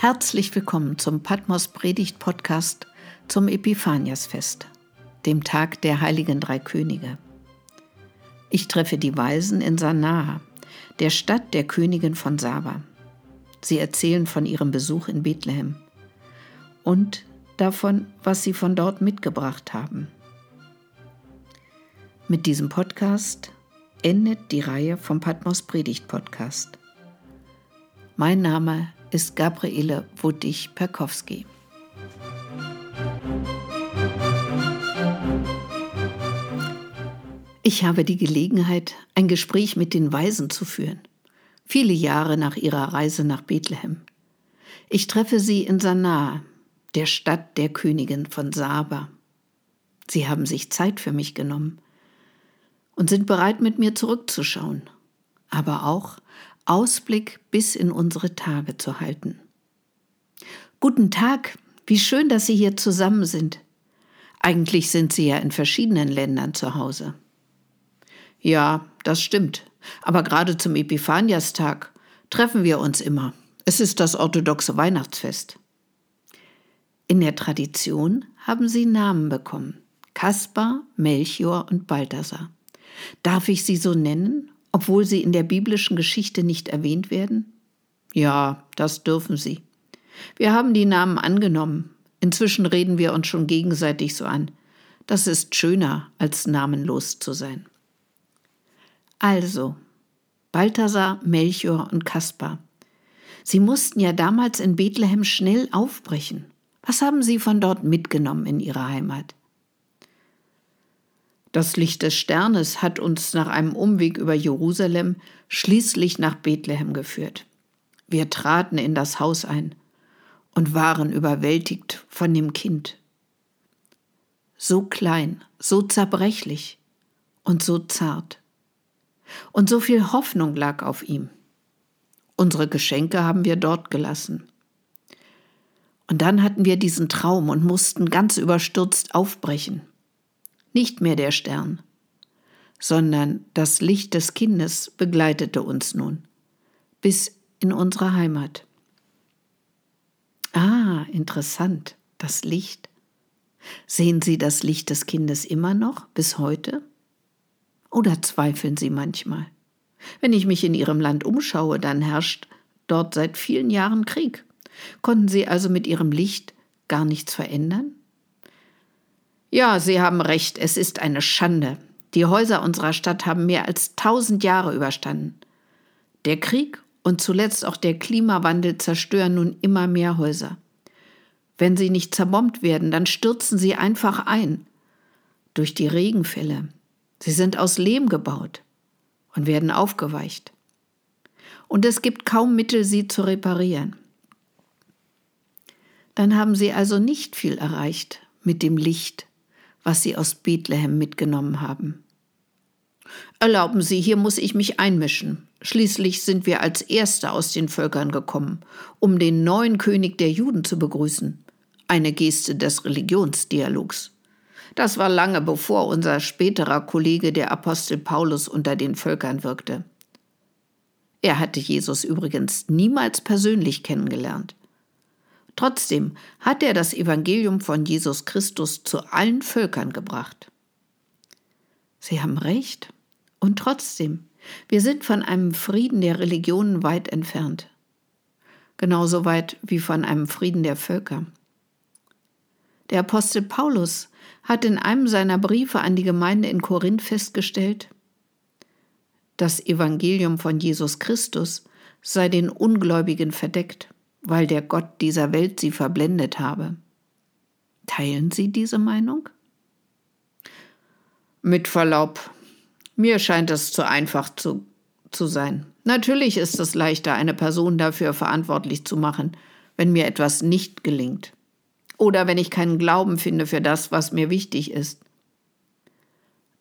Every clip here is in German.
Herzlich willkommen zum Patmos Predigt Podcast zum Epiphaniasfest, dem Tag der heiligen drei Könige. Ich treffe die Weisen in Sanaa, der Stadt der Königin von Saba. Sie erzählen von ihrem Besuch in Bethlehem und davon, was sie von dort mitgebracht haben. Mit diesem Podcast endet die Reihe vom Patmos Predigt Podcast. Mein Name ist Gabriele Wuttig-Perkowski. Ich habe die Gelegenheit, ein Gespräch mit den Weisen zu führen, viele Jahre nach ihrer Reise nach Bethlehem. Ich treffe sie in Sanaa, der Stadt der Königin von Saba. Sie haben sich Zeit für mich genommen und sind bereit, mit mir zurückzuschauen, aber auch Ausblick bis in unsere Tage zu halten. Guten Tag, wie schön, dass Sie hier zusammen sind. Eigentlich sind Sie ja in verschiedenen Ländern zu Hause. Ja, das stimmt. Aber gerade zum Epiphaniastag treffen wir uns immer. Es ist das orthodoxe Weihnachtsfest. In der Tradition haben sie Namen bekommen. Kaspar, Melchior und Balthasar. Darf ich sie so nennen obwohl sie in der biblischen Geschichte nicht erwähnt werden? Ja, das dürfen sie. Wir haben die Namen angenommen. Inzwischen reden wir uns schon gegenseitig so an. Das ist schöner, als namenlos zu sein. Also, Balthasar, Melchior und Kaspar. Sie mussten ja damals in Bethlehem schnell aufbrechen. Was haben Sie von dort mitgenommen in Ihre Heimat? Das Licht des Sternes hat uns nach einem Umweg über Jerusalem schließlich nach Bethlehem geführt. Wir traten in das Haus ein und waren überwältigt von dem Kind. So klein, so zerbrechlich und so zart. Und so viel Hoffnung lag auf ihm. Unsere Geschenke haben wir dort gelassen. Und dann hatten wir diesen Traum und mussten ganz überstürzt aufbrechen nicht mehr der Stern, sondern das Licht des Kindes begleitete uns nun bis in unsere Heimat. Ah, interessant, das Licht. Sehen Sie das Licht des Kindes immer noch bis heute? Oder zweifeln Sie manchmal? Wenn ich mich in Ihrem Land umschaue, dann herrscht dort seit vielen Jahren Krieg. Konnten Sie also mit Ihrem Licht gar nichts verändern? Ja, Sie haben recht, es ist eine Schande. Die Häuser unserer Stadt haben mehr als tausend Jahre überstanden. Der Krieg und zuletzt auch der Klimawandel zerstören nun immer mehr Häuser. Wenn sie nicht zerbombt werden, dann stürzen sie einfach ein. Durch die Regenfälle. Sie sind aus Lehm gebaut und werden aufgeweicht. Und es gibt kaum Mittel, sie zu reparieren. Dann haben sie also nicht viel erreicht mit dem Licht was sie aus Bethlehem mitgenommen haben. Erlauben Sie, hier muss ich mich einmischen. Schließlich sind wir als Erste aus den Völkern gekommen, um den neuen König der Juden zu begrüßen. Eine Geste des Religionsdialogs. Das war lange bevor unser späterer Kollege der Apostel Paulus unter den Völkern wirkte. Er hatte Jesus übrigens niemals persönlich kennengelernt. Trotzdem hat er das Evangelium von Jesus Christus zu allen Völkern gebracht. Sie haben recht. Und trotzdem, wir sind von einem Frieden der Religionen weit entfernt. Genauso weit wie von einem Frieden der Völker. Der Apostel Paulus hat in einem seiner Briefe an die Gemeinde in Korinth festgestellt, das Evangelium von Jesus Christus sei den Ungläubigen verdeckt weil der Gott dieser Welt sie verblendet habe. Teilen Sie diese Meinung? Mit Verlaub, mir scheint es zu einfach zu, zu sein. Natürlich ist es leichter, eine Person dafür verantwortlich zu machen, wenn mir etwas nicht gelingt. Oder wenn ich keinen Glauben finde für das, was mir wichtig ist.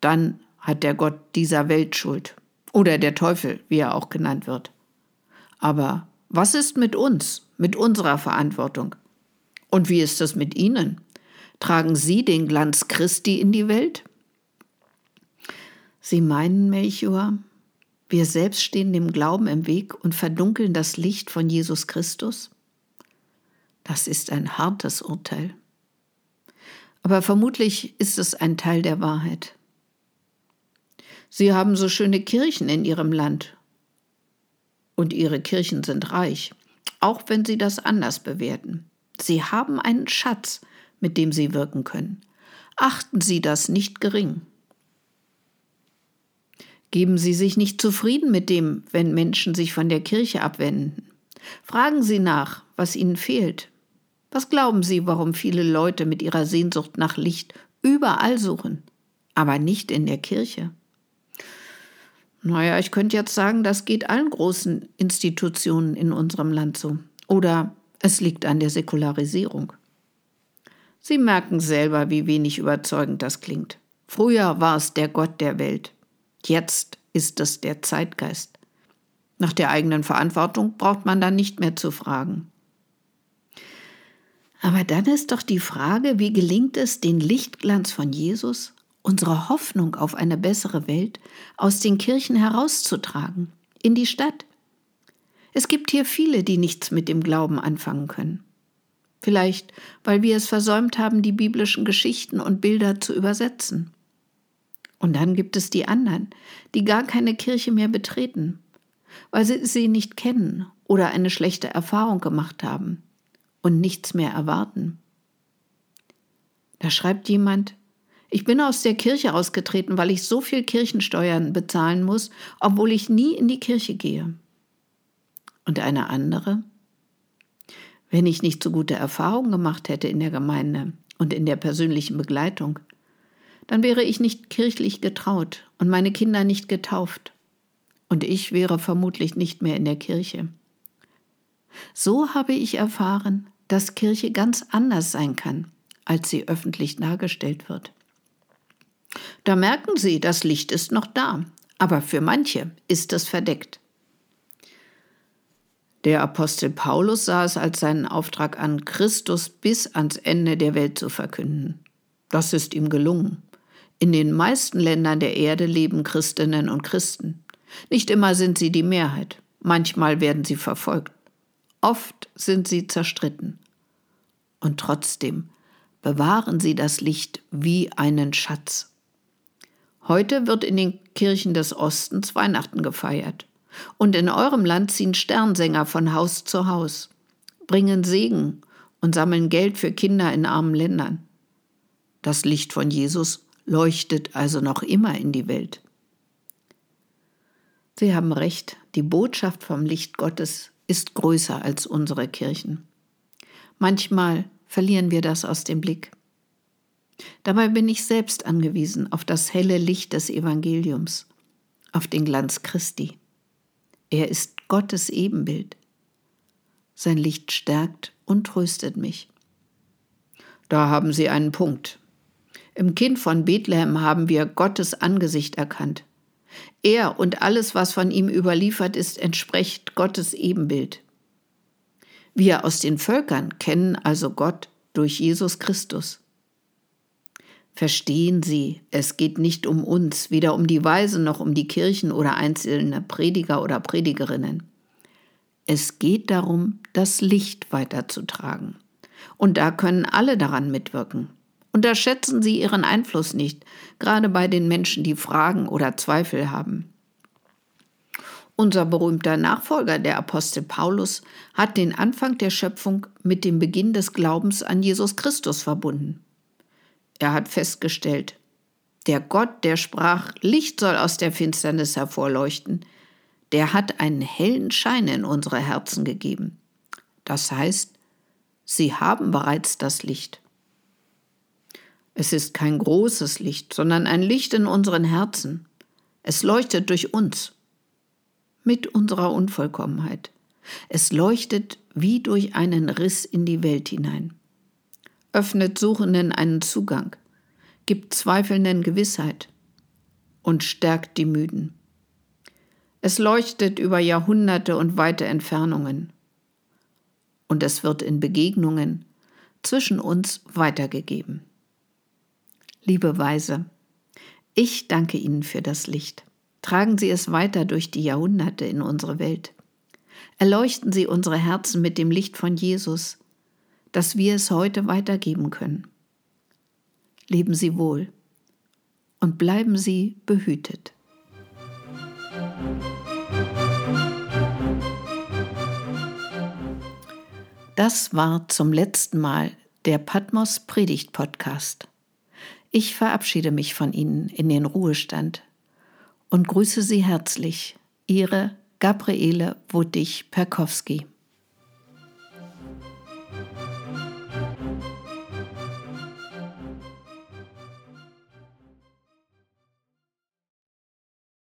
Dann hat der Gott dieser Welt Schuld. Oder der Teufel, wie er auch genannt wird. Aber was ist mit uns, mit unserer Verantwortung? Und wie ist es mit Ihnen? Tragen Sie den Glanz Christi in die Welt? Sie meinen, Melchior, wir selbst stehen dem Glauben im Weg und verdunkeln das Licht von Jesus Christus? Das ist ein hartes Urteil. Aber vermutlich ist es ein Teil der Wahrheit. Sie haben so schöne Kirchen in Ihrem Land. Und Ihre Kirchen sind reich, auch wenn Sie das anders bewerten. Sie haben einen Schatz, mit dem Sie wirken können. Achten Sie das nicht gering. Geben Sie sich nicht zufrieden mit dem, wenn Menschen sich von der Kirche abwenden. Fragen Sie nach, was ihnen fehlt. Was glauben Sie, warum viele Leute mit ihrer Sehnsucht nach Licht überall suchen, aber nicht in der Kirche? Naja, ich könnte jetzt sagen, das geht allen großen Institutionen in unserem Land so. Oder es liegt an der Säkularisierung. Sie merken selber, wie wenig überzeugend das klingt. Früher war es der Gott der Welt. Jetzt ist es der Zeitgeist. Nach der eigenen Verantwortung braucht man dann nicht mehr zu fragen. Aber dann ist doch die Frage, wie gelingt es, den Lichtglanz von Jesus, unsere Hoffnung auf eine bessere Welt, aus den Kirchen herauszutragen, in die Stadt. Es gibt hier viele, die nichts mit dem Glauben anfangen können. Vielleicht, weil wir es versäumt haben, die biblischen Geschichten und Bilder zu übersetzen. Und dann gibt es die anderen, die gar keine Kirche mehr betreten, weil sie sie nicht kennen oder eine schlechte Erfahrung gemacht haben und nichts mehr erwarten. Da schreibt jemand, ich bin aus der Kirche ausgetreten, weil ich so viel Kirchensteuern bezahlen muss, obwohl ich nie in die Kirche gehe. Und eine andere, wenn ich nicht so gute Erfahrungen gemacht hätte in der Gemeinde und in der persönlichen Begleitung, dann wäre ich nicht kirchlich getraut und meine Kinder nicht getauft und ich wäre vermutlich nicht mehr in der Kirche. So habe ich erfahren, dass Kirche ganz anders sein kann, als sie öffentlich dargestellt wird. Da merken Sie, das Licht ist noch da, aber für manche ist es verdeckt. Der Apostel Paulus sah es als seinen Auftrag an, Christus bis ans Ende der Welt zu verkünden. Das ist ihm gelungen. In den meisten Ländern der Erde leben Christinnen und Christen. Nicht immer sind sie die Mehrheit, manchmal werden sie verfolgt, oft sind sie zerstritten. Und trotzdem bewahren sie das Licht wie einen Schatz. Heute wird in den Kirchen des Ostens Weihnachten gefeiert. Und in eurem Land ziehen Sternsänger von Haus zu Haus, bringen Segen und sammeln Geld für Kinder in armen Ländern. Das Licht von Jesus leuchtet also noch immer in die Welt. Sie haben recht, die Botschaft vom Licht Gottes ist größer als unsere Kirchen. Manchmal verlieren wir das aus dem Blick. Dabei bin ich selbst angewiesen auf das helle Licht des Evangeliums, auf den Glanz Christi. Er ist Gottes Ebenbild. Sein Licht stärkt und tröstet mich. Da haben Sie einen Punkt. Im Kind von Bethlehem haben wir Gottes Angesicht erkannt. Er und alles, was von ihm überliefert ist, entspricht Gottes Ebenbild. Wir aus den Völkern kennen also Gott durch Jesus Christus. Verstehen Sie, es geht nicht um uns, weder um die Weisen noch um die Kirchen oder einzelne Prediger oder Predigerinnen. Es geht darum, das Licht weiterzutragen. Und da können alle daran mitwirken. Unterschätzen Sie Ihren Einfluss nicht, gerade bei den Menschen, die Fragen oder Zweifel haben. Unser berühmter Nachfolger, der Apostel Paulus, hat den Anfang der Schöpfung mit dem Beginn des Glaubens an Jesus Christus verbunden. Er hat festgestellt, der Gott, der sprach, Licht soll aus der Finsternis hervorleuchten, der hat einen hellen Schein in unsere Herzen gegeben. Das heißt, sie haben bereits das Licht. Es ist kein großes Licht, sondern ein Licht in unseren Herzen. Es leuchtet durch uns, mit unserer Unvollkommenheit. Es leuchtet wie durch einen Riss in die Welt hinein, öffnet Suchenden einen Zugang, gibt Zweifelnden Gewissheit und stärkt die Müden. Es leuchtet über Jahrhunderte und weite Entfernungen. Und es wird in Begegnungen zwischen uns weitergegeben. Liebe Weise, ich danke Ihnen für das Licht. Tragen Sie es weiter durch die Jahrhunderte in unsere Welt. Erleuchten Sie unsere Herzen mit dem Licht von Jesus, dass wir es heute weitergeben können. Leben Sie wohl und bleiben Sie behütet. Das war zum letzten Mal der Patmos Predigt Podcast. Ich verabschiede mich von Ihnen in den Ruhestand und grüße Sie herzlich, Ihre Gabriele Wuttig-Perkowski.